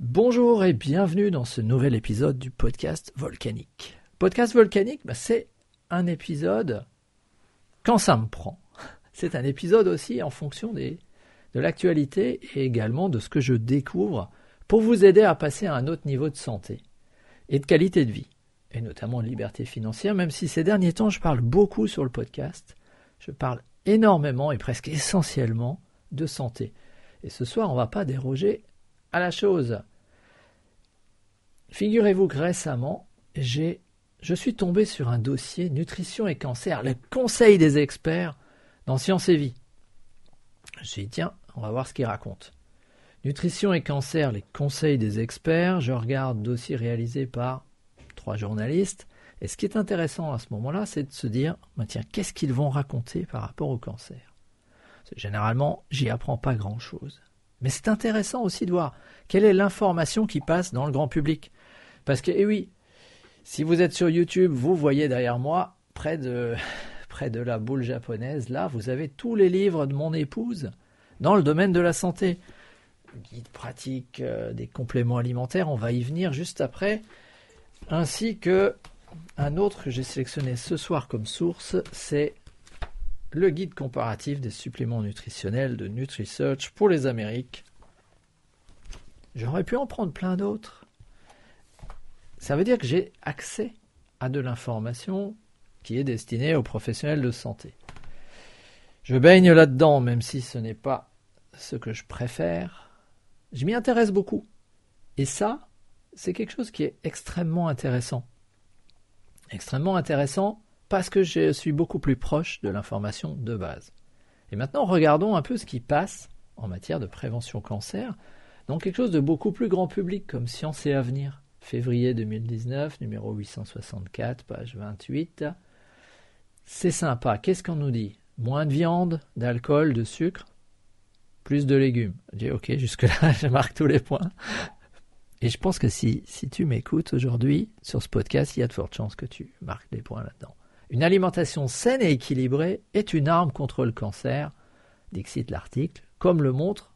Bonjour et bienvenue dans ce nouvel épisode du podcast volcanique. Podcast volcanique, bah, c'est un épisode quand ça me prend. C'est un épisode aussi en fonction de l'actualité et également de ce que je découvre pour vous aider à passer à un autre niveau de santé et de qualité de vie, et notamment de liberté financière, même si ces derniers temps je parle beaucoup sur le podcast, je parle énormément et presque essentiellement de santé. Et ce soir, on ne va pas déroger à la chose. Figurez-vous que récemment, je suis tombé sur un dossier nutrition et cancer, le conseil des experts dans Science et Vie. Je me suis dit, tiens, on va voir ce qu'il raconte. Nutrition et cancer, les conseils des experts. Je regarde dossier réalisé par trois journalistes. Et ce qui est intéressant à ce moment-là, c'est de se dire, bah, tiens, qu'est-ce qu'ils vont raconter par rapport au cancer? Généralement, j'y apprends pas grand-chose. Mais c'est intéressant aussi de voir quelle est l'information qui passe dans le grand public. Parce que, eh oui, si vous êtes sur YouTube, vous voyez derrière moi, près de, près de la boule japonaise, là, vous avez tous les livres de mon épouse dans le domaine de la santé. Guide pratique euh, des compléments alimentaires, on va y venir juste après. Ainsi que un autre que j'ai sélectionné ce soir comme source, c'est le guide comparatif des suppléments nutritionnels de NutriSearch pour les Amériques. J'aurais pu en prendre plein d'autres. Ça veut dire que j'ai accès à de l'information qui est destinée aux professionnels de santé. Je baigne là-dedans, même si ce n'est pas ce que je préfère. Je m'y intéresse beaucoup. Et ça, c'est quelque chose qui est extrêmement intéressant. Extrêmement intéressant parce que je suis beaucoup plus proche de l'information de base. Et maintenant, regardons un peu ce qui passe en matière de prévention cancer, dans quelque chose de beaucoup plus grand public comme Science et Avenir, février 2019, numéro 864, page 28. C'est sympa. Qu'est-ce qu'on nous dit? Moins de viande, d'alcool, de sucre, plus de légumes. Dis ok, jusque-là, je marque tous les points. Et je pense que si, si tu m'écoutes aujourd'hui sur ce podcast, il y a de fortes chances que tu marques des points là-dedans. Une alimentation saine et équilibrée est une arme contre le cancer, dixit l'article, comme le montre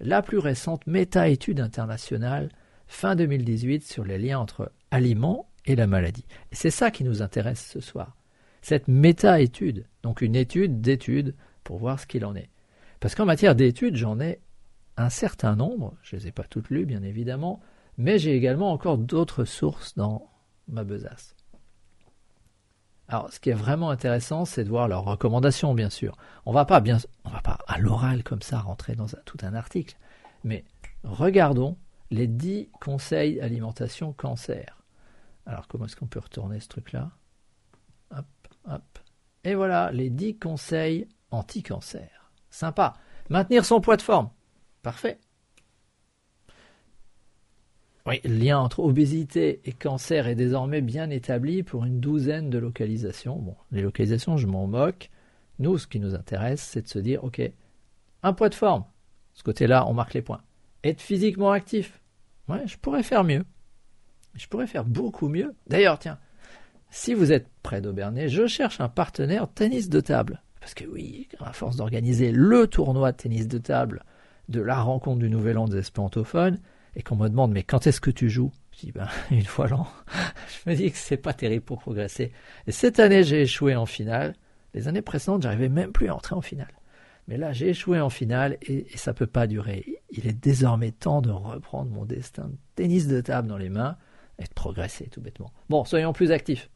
la plus récente méta-étude internationale fin 2018 sur les liens entre aliments et la maladie. Et c'est ça qui nous intéresse ce soir. Cette méta-étude, donc une étude d'études pour voir ce qu'il en est. Parce qu'en matière d'études, j'en ai un certain nombre, je ne les ai pas toutes lues bien évidemment, mais j'ai également encore d'autres sources dans ma besace. Alors, ce qui est vraiment intéressant, c'est de voir leurs recommandations, bien sûr. On va pas va pas à l'oral comme ça rentrer dans tout un article, mais regardons les 10 conseils alimentation cancer. Alors, comment est-ce qu'on peut retourner ce truc-là? Hop, hop. Et voilà, les 10 conseils anti-cancer. Sympa. Maintenir son poids de forme. Parfait. Oui, le lien entre obésité et cancer est désormais bien établi pour une douzaine de localisations. Bon, les localisations, je m'en moque. Nous, ce qui nous intéresse, c'est de se dire, OK, un poids de forme. Ce côté-là, on marque les points. Être physiquement actif. Ouais, je pourrais faire mieux. Je pourrais faire beaucoup mieux. D'ailleurs, tiens, si vous êtes près d'Aubernay, je cherche un partenaire tennis de table. Parce que oui, à force d'organiser le tournoi de tennis de table de la rencontre du Nouvel An des esplantophones, et qu'on me demande mais quand est-ce que tu joues? Je dis ben une fois l'an. je me dis que c'est pas terrible pour progresser. Et cette année j'ai échoué en finale. Les années précédentes j'arrivais même plus à entrer en finale. Mais là j'ai échoué en finale et, et ça peut pas durer. Il est désormais temps de reprendre mon destin de tennis de table dans les mains et de progresser tout bêtement. Bon, soyons plus actifs.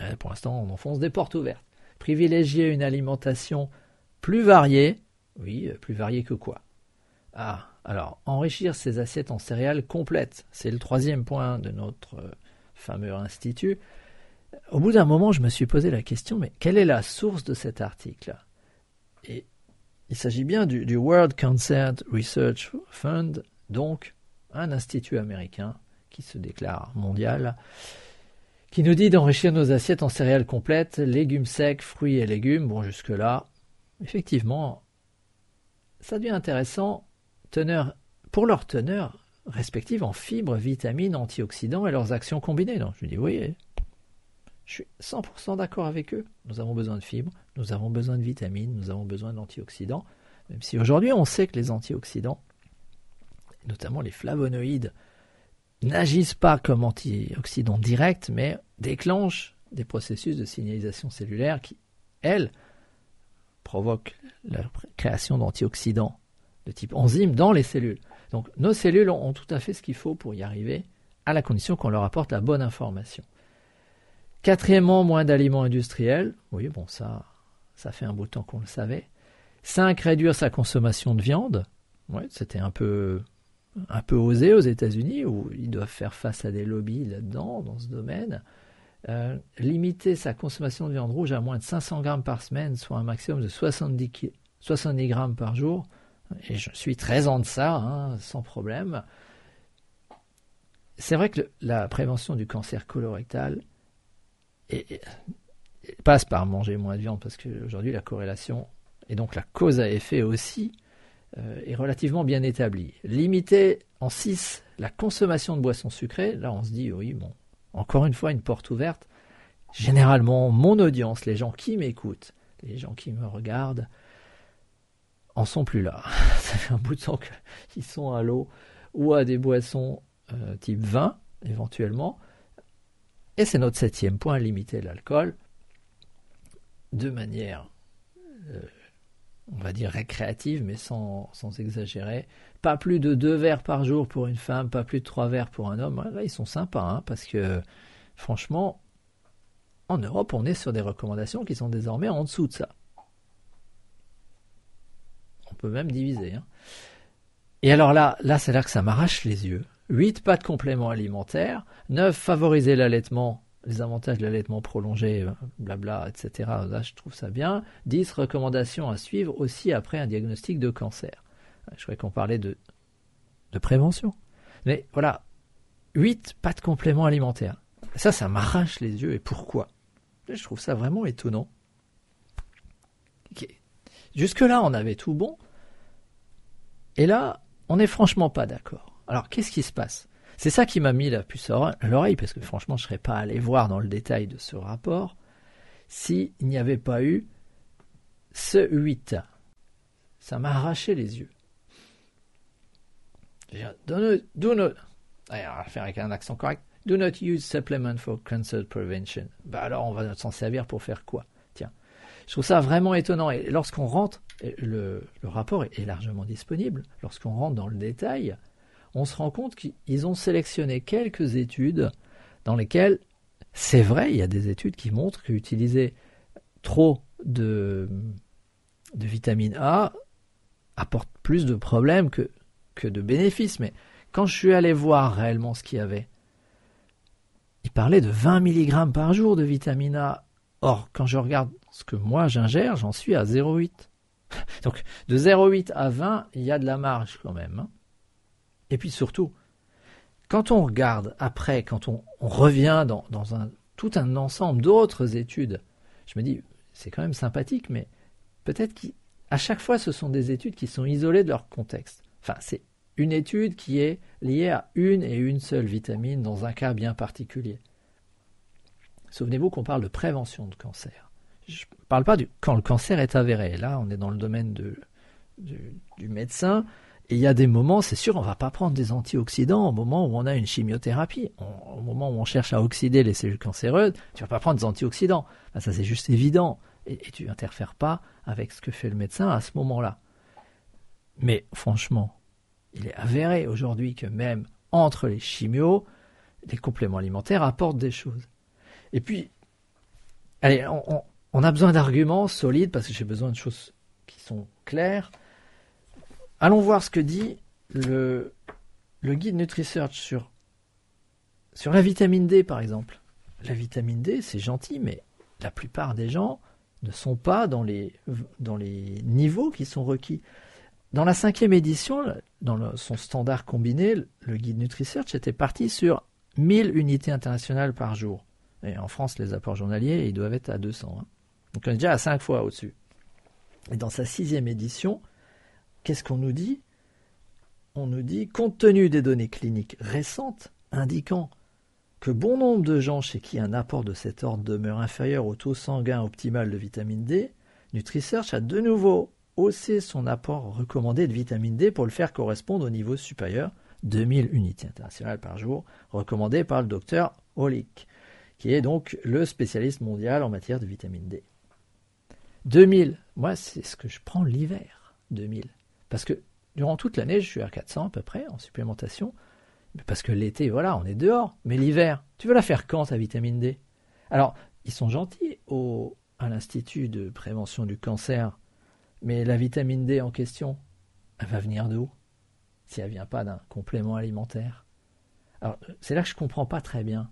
Euh, pour l'instant on enfonce des portes ouvertes. Privilégier une alimentation plus variée. Oui, euh, plus variée que quoi? Ah, alors, enrichir ses assiettes en céréales complètes, c'est le troisième point de notre euh, fameux institut. Au bout d'un moment, je me suis posé la question, mais quelle est la source de cet article? Et il s'agit bien du, World Cancer Research Fund, donc un institut américain qui se déclare mondial, qui nous dit d'enrichir nos assiettes en céréales complètes, légumes secs, fruits et légumes. Bon, jusque-là, effectivement, ça devient intéressant teneur, pour leur teneur respective en fibres, vitamines, antioxydants et leurs actions combinées. Donc, je dis oui, je suis 100% d'accord avec eux. Nous avons besoin de fibres, nous avons besoin de vitamines, nous avons besoin d'antioxydants, même si aujourd'hui on sait que les antioxydants, notamment les flavonoïdes, n'agissent pas comme antioxydants directs, mais déclenchent des processus de signalisation cellulaire qui, elles, provoquent la création d'antioxydants de type enzyme dans les cellules. Donc nos cellules ont tout à fait ce qu'il faut pour y arriver, à la condition qu'on leur apporte la bonne information. Quatrièmement, moins d'aliments industriels. Oui, bon, ça, ça fait un bout de temps qu'on le savait. Cinq, réduire sa consommation de viande. Ouais, c'était un peu, un peu osé aux États-Unis, où ils doivent faire face à des lobbies là-dedans, dans ce domaine. Euh, limiter sa consommation de viande rouge à moins de 500 grammes par semaine, soit un maximum de 70, 70 grammes par jour. Et je suis très en deçà, hein, sans problème. C'est vrai que la prévention du cancer colorectal passe par manger moins de viande, parce qu'aujourd'hui la corrélation, et donc la cause à effet aussi, euh, est relativement bien établie. Limiter en 6 la consommation de boissons sucrées, là on se dit, oui, encore une fois, une porte ouverte. Généralement, mon audience, les gens qui m'écoutent, les gens qui me regardent, en sont plus là. Ça fait un bout de temps qu'ils sont à l'eau ou à des boissons euh, type vin, éventuellement. Et c'est notre septième point, limiter l'alcool de manière, euh, on va dire, récréative, mais sans, sans, exagérer. Pas plus de deux verres par jour pour une femme, pas plus de trois verres pour un homme. Là, ils sont sympas, hein, parce que franchement, en Europe, on est sur des recommandations qui sont désormais en dessous de ça même diviser. Hein. Et alors là, là c'est là que ça m'arrache les yeux. 8. Pas de compléments alimentaires. 9. Favoriser l'allaitement, les avantages de l'allaitement prolongé, euh, blabla, etc. Là, je trouve ça bien. 10. Recommandations à suivre aussi après un diagnostic de cancer. Je croyais qu'on parlait de, de prévention. Mais voilà, 8. Pas de compléments alimentaires. Ça, ça m'arrache les yeux. Et pourquoi? Je trouve ça vraiment étonnant. Jusque-là, on avait tout bon. Et là, on n'est franchement pas d'accord. Alors, qu'est-ce qui se passe? C'est ça qui m'a mis la puce à l'oreille, parce que franchement, je ne serais pas allé voir dans le détail de ce rapport s'il n'y avait pas eu ce 8. Ça m'a arraché les yeux. Do not, faire avec un accent correct. Do not use supplement for cancer prevention. Bah alors, on va s'en servir pour faire quoi? Je trouve ça vraiment étonnant. Et lorsqu'on rentre le, rapport est, largement disponible. Lorsqu'on rentre dans le détail, on se rend compte qu'ils ont sélectionné quelques études dans lesquelles, c'est vrai, il y a des études qui montrent qu'utiliser trop de, de vitamine A apporte plus de problèmes que, que de bénéfices. Mais quand je suis allé voir réellement ce qu'il y avait, il parlait de 20 mg par jour de vitamine A. Or, quand je regarde ce que moi j'ingère, j'en suis à 0,8. Donc de 0,8 à 20, il y a de la marge quand même. Hein. Et puis surtout, quand on regarde après, quand on, revient dans, tout un ensemble d'autres études, je me dis, c'est quand même sympathique, mais peut-être qu'à chaque fois, ce sont des études qui sont isolées de leur contexte. Enfin, c'est une étude qui est liée à une et une seule vitamine dans un cas bien particulier. Souvenez-vous qu'on parle de prévention de cancer. Je ne parle pas du quand le cancer est avéré. Là, on est dans le domaine du, médecin. Et il y a des moments, c'est sûr, on ne va pas prendre des antioxydants au moment où on a une chimiothérapie. au moment où on cherche à oxyder les cellules cancéreuses, tu vas pas prendre des antioxydants. ça, c'est juste évident. Et, et tu n'interfères pas avec ce que fait le médecin à ce moment-là. Mais franchement, il est avéré aujourd'hui que même entre les chimios, les compléments alimentaires apportent des choses. Et puis, allez, on, on a besoin d'arguments solides parce que j'ai besoin de choses qui sont claires. Allons voir ce que dit le, le guide NutriSearch sur, sur la vitamine D, par exemple. La vitamine D, c'est gentil, mais la plupart des gens ne sont pas dans les, dans les niveaux qui sont requis. Dans la cinquième édition, dans son standard combiné, le guide NutriSearch était parti sur 1000 unités internationales par jour. Et en France, les apports journaliers, ils doivent être à 200. Donc on est déjà à 5 fois au-dessus. Et dans sa sixième édition, qu'est-ce qu'on nous dit? On nous dit, compte tenu des données cliniques récentes indiquant que bon nombre de gens chez qui un apport de cet ordre demeure inférieur au taux sanguin optimal de vitamine D, NutriSearch a de nouveau haussé son apport recommandé de vitamine D pour le faire correspondre au niveau supérieur 2000 unités internationales par jour, recommandées par le docteur Olick, qui est donc le spécialiste mondial en matière de vitamine D. 2000, moi c'est ce que je prends l'hiver, 2000. Parce que durant toute l'année, je suis à 400 à peu près en supplémentation. Parce que l'été, voilà, on est dehors. Mais l'hiver, tu veux la faire quand ta vitamine D? Alors, ils sont gentils au, à l'Institut de prévention du cancer, mais la vitamine D en question, elle va venir d'où Si elle vient pas d'un complément alimentaire. Alors, c'est là que je comprends pas très bien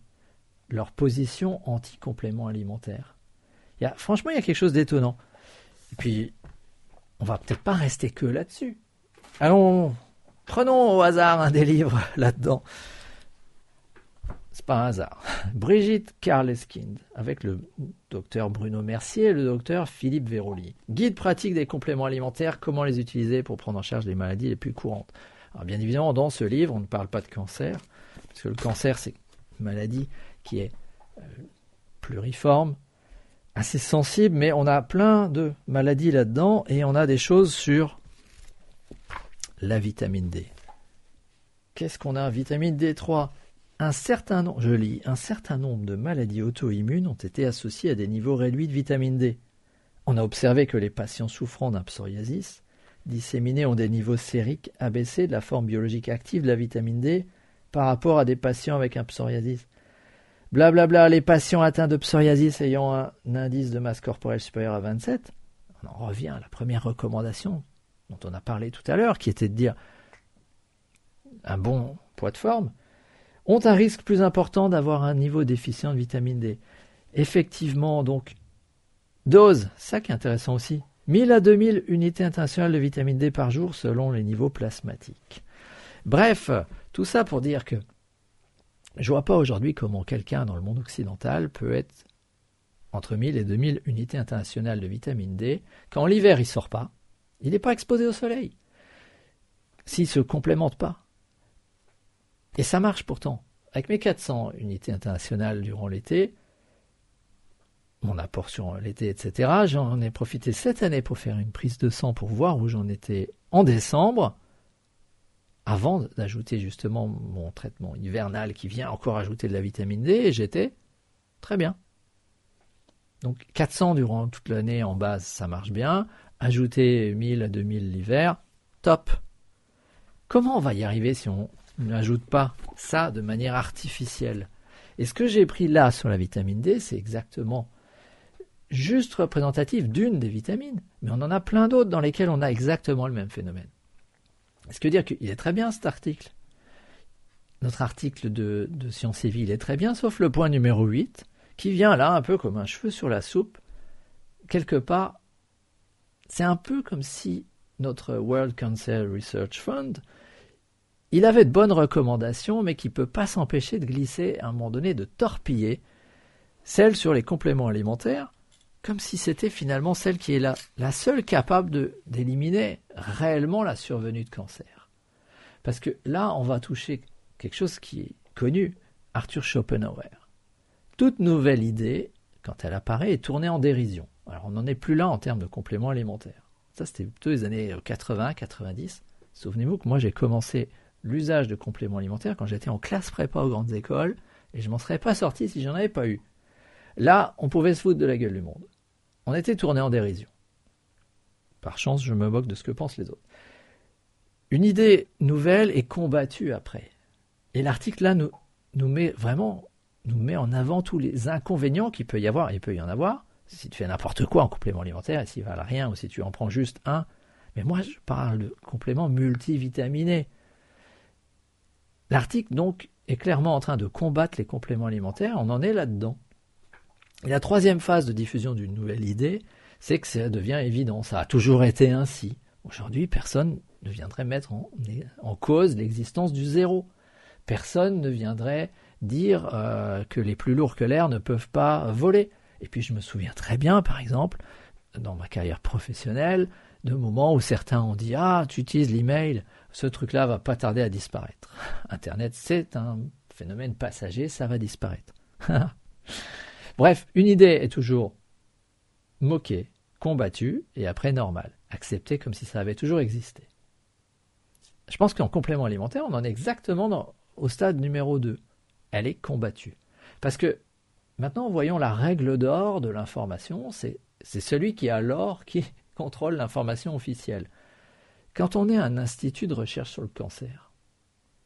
leur position anti-complément alimentaire. Franchement, il y a quelque chose d'étonnant. Et puis, on va peut-être pas rester que là-dessus. Allons, prenons au hasard un des livres là-dedans. C'est pas un hasard. Brigitte Karleskind, avec le docteur Bruno Mercier et le docteur Philippe Véroli. Guide pratique des compléments alimentaires, comment les utiliser pour prendre en charge les maladies les plus courantes. Alors bien évidemment, dans ce livre, on ne parle pas de cancer, parce que le cancer, c'est une maladie qui est euh, pluriforme, assez sensible, mais on a plein de maladies là-dedans, et on a des choses sur la vitamine D. Qu'est-ce qu'on a? Vitamine D3 un certain nombre, je lis, un certain nombre de maladies auto-immunes ont été associées à des niveaux réduits de vitamine D. On a observé que les patients souffrant d'un psoriasis disséminés ont des niveaux sériques abaissés de la forme biologique active de la vitamine D par rapport à des patients avec un psoriasis. Blablabla, bla bla, les patients atteints de psoriasis ayant un indice de masse corporelle supérieur à 27, on en revient à la première recommandation dont on a parlé tout à l'heure, qui était de dire un bon poids de forme, ont un risque plus important d'avoir un niveau déficient de vitamine D. Effectivement, donc, dose, ça qui est intéressant aussi, 1000 à 2000 unités internationales de vitamine D par jour selon les niveaux plasmatiques. Bref, tout ça pour dire que je vois pas aujourd'hui comment quelqu'un dans le monde occidental peut être entre 1000 et 2000 unités internationales de vitamine D quand l'hiver il sort pas, il n'est pas exposé au soleil. S'il se complémente pas. Et ça marche pourtant. Avec mes 400 unités internationales durant l'été, mon apport sur l'été, etc., j'en ai profité cette année pour faire une prise de sang pour voir où j'en étais en décembre, avant d'ajouter justement mon traitement hivernal qui vient encore ajouter de la vitamine D, j'étais très bien. Donc 400 durant toute l'année en base, ça marche bien. Ajouter 1000 à 2000 l'hiver, top. Comment on va y arriver si on n'ajoute pas ça de manière artificielle? Et ce que j'ai pris là sur la vitamine D, c'est exactement juste représentatif d'une des vitamines, mais on en a plein d'autres dans lesquelles on a exactement le même phénomène. Ce qui veut dire qu'il est très bien cet article. Notre article de, Sciences et est très bien, sauf le point numéro 8, qui vient là un peu comme un cheveu sur la soupe. Quelque part, c'est un peu comme si notre World Cancer Research Fund il avait de bonnes recommandations, mais qui ne peut pas s'empêcher de glisser à un moment donné, de torpiller celle sur les compléments alimentaires, comme si c'était finalement celle qui est la, seule capable d'éliminer réellement la survenue de cancer. Parce que là, on va toucher quelque chose qui est connu, Arthur Schopenhauer. Toute nouvelle idée, quand elle apparaît, est tournée en dérision. Alors on n'en est plus là en termes de compléments alimentaires. Ça, c'était plutôt les années 80, 90. Souvenez-vous que moi, j'ai commencé l'usage de compléments alimentaires quand j'étais en classe prépa aux grandes écoles, et je m'en serais pas sorti si j'en avais pas eu. Là, on pouvait se foutre de la gueule du monde. On était tourné en dérision. Par chance, je me moque de ce que pensent les autres. Une idée nouvelle est combattue après. Et l'article là nous, met vraiment nous met en avant tous les inconvénients qu'il peut y avoir, et il peut y en avoir, si tu fais n'importe quoi en complément alimentaire, et s'il valent rien, ou si tu en prends juste un. Mais moi, je parle de compléments multivitaminés. L'article, donc, est clairement en train de combattre les compléments alimentaires, on en est là-dedans. Et la troisième phase de diffusion d'une nouvelle idée, c'est que ça devient évident. Ça a toujours été ainsi. Aujourd'hui, personne ne viendrait mettre en, cause l'existence du zéro. Personne ne viendrait dire euh, que les plus lourds que l'air ne peuvent pas voler. Et puis je me souviens très bien, par exemple, dans ma carrière professionnelle, de moments où certains ont dit Ah, tu utilises l'email ce truc-là va pas tarder à disparaître. Internet, c'est un phénomène passager, ça va disparaître. Bref, une idée est toujours moquée, combattue, et après normale, acceptée comme si ça avait toujours existé. je pense qu'en complément alimentaire, on en est exactement au stade numéro 2. Elle est combattue. Parce que maintenant, voyons la règle d'or de l'information, c'est celui qui a l'or qui contrôle l'information officielle. Quand on est un institut de recherche sur le cancer,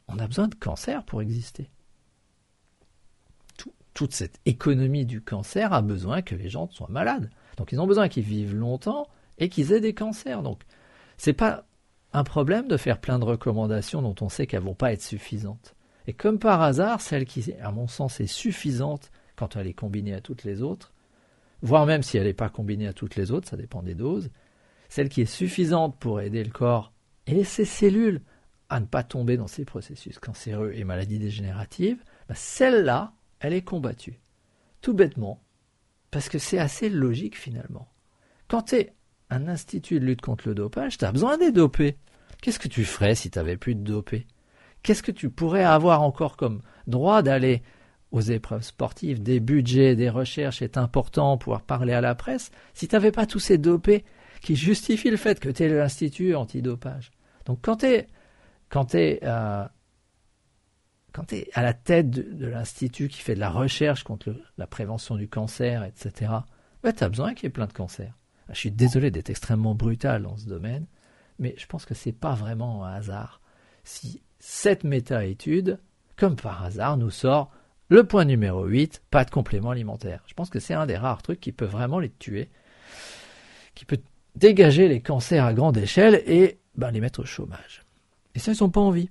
on a besoin de cancer pour exister. Toute cette économie du cancer a besoin que les gens soient malades. Donc ils ont besoin qu'ils vivent longtemps et qu'ils aient des cancers. Donc c'est pas un problème de faire plein de recommandations dont on sait qu'elles vont pas être suffisantes. Et comme par hasard, celle qui, à mon sens, est suffisante quand elle est combinée à toutes les autres, voire même si elle n'est pas combinée à toutes les autres, ça dépend des doses, celle qui est suffisante pour aider le corps et ses cellules à ne pas tomber dans ces processus cancéreux et maladies dégénératives, bah, celle-là, elle est combattue. Tout bêtement, parce que c'est assez logique finalement. Quand tu es un institut de lutte contre le dopage, tu as besoin des dopés. Qu'est-ce que tu ferais si tu n'avais plus de dopés? Qu'est-ce que tu pourrais avoir encore comme droit d'aller aux épreuves sportives? Des budgets, des recherches est important, pouvoir parler à la presse, si tu n'avais pas tous ces dopés qui justifient le fait que tu es l'institut antidopage. Donc quand tu es, euh, quand es à la tête de, l'institut qui fait de la recherche contre la prévention du cancer, etc., bah, tu as besoin qu'il y ait plein de cancers. Ah, je suis désolé d'être extrêmement brutal dans ce domaine, mais je pense que ce n'est pas vraiment un hasard si cette méta-étude, comme par hasard, nous sort le point numéro 8, pas de complément alimentaire. Je pense que c'est un des rares trucs qui peut vraiment les tuer, qui peut dégager les cancers à grande échelle et ben, les mettre au chômage. Et ça, ils n'ont pas envie.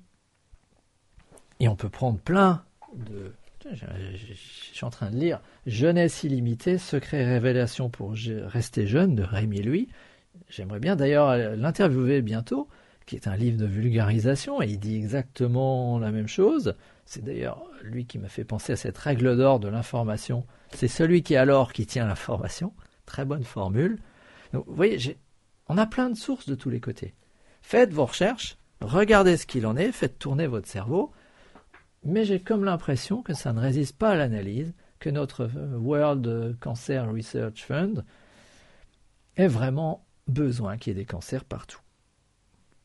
Et on peut prendre plein de... Je, suis en train de lire Jeunesse illimitée, secret et révélation pour rester jeune de Rémi Louis. J'aimerais bien d'ailleurs l'interviewer bientôt, qui est un livre de vulgarisation, et il dit exactement la même chose. C'est d'ailleurs lui qui m'a fait penser à cette règle d'or de l'information. C'est celui qui a l'or qui tient l'information. Très bonne formule. vous voyez, on a plein de sources de tous les côtés. Faites vos recherches, regardez ce qu'il en est, faites tourner votre cerveau, mais j'ai comme l'impression que ça ne résiste pas à l'analyse, que notre World Cancer Research Fund ait vraiment besoin qu'il y ait des cancers partout.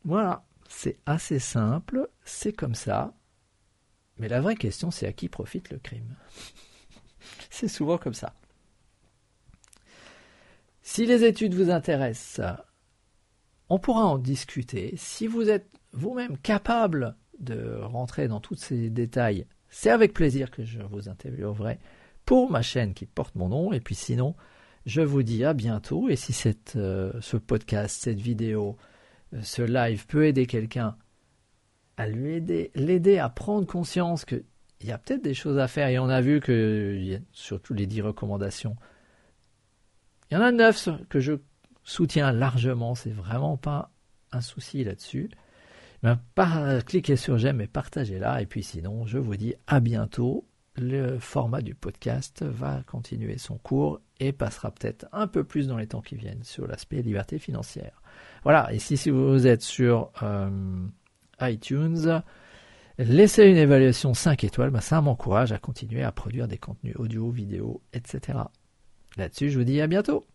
Voilà, c'est assez simple, c'est comme ça, mais la vraie question c'est à qui profite le crime? c'est souvent comme ça. Si les études vous intéressent, on pourra en discuter. Si vous êtes vous-même capable de rentrer dans tous ces détails, c'est avec plaisir que je vous interviewerai pour ma chaîne qui porte mon nom. Et puis sinon, je vous dis à bientôt. Et si cette, euh, ce podcast, cette vidéo, euh, ce live peut aider quelqu'un à lui aider, l'aider à prendre conscience qu'il y a peut-être des choses à faire. Et on a vu que, surtout les dix recommandations, il y en a neuf que je soutien largement, c'est vraiment pas un souci là-dessus. Ben, cliquez sur j'aime et partagez-la. Et puis sinon, je vous dis à bientôt. Le format du podcast va continuer son cours et passera peut-être un peu plus dans les temps qui viennent sur l'aspect liberté financière. Voilà, et si, si vous êtes sur euh, iTunes, laissez une évaluation 5 étoiles, ben, ça m'encourage à continuer à produire des contenus audio, vidéo, etc. Là-dessus, je vous dis à bientôt.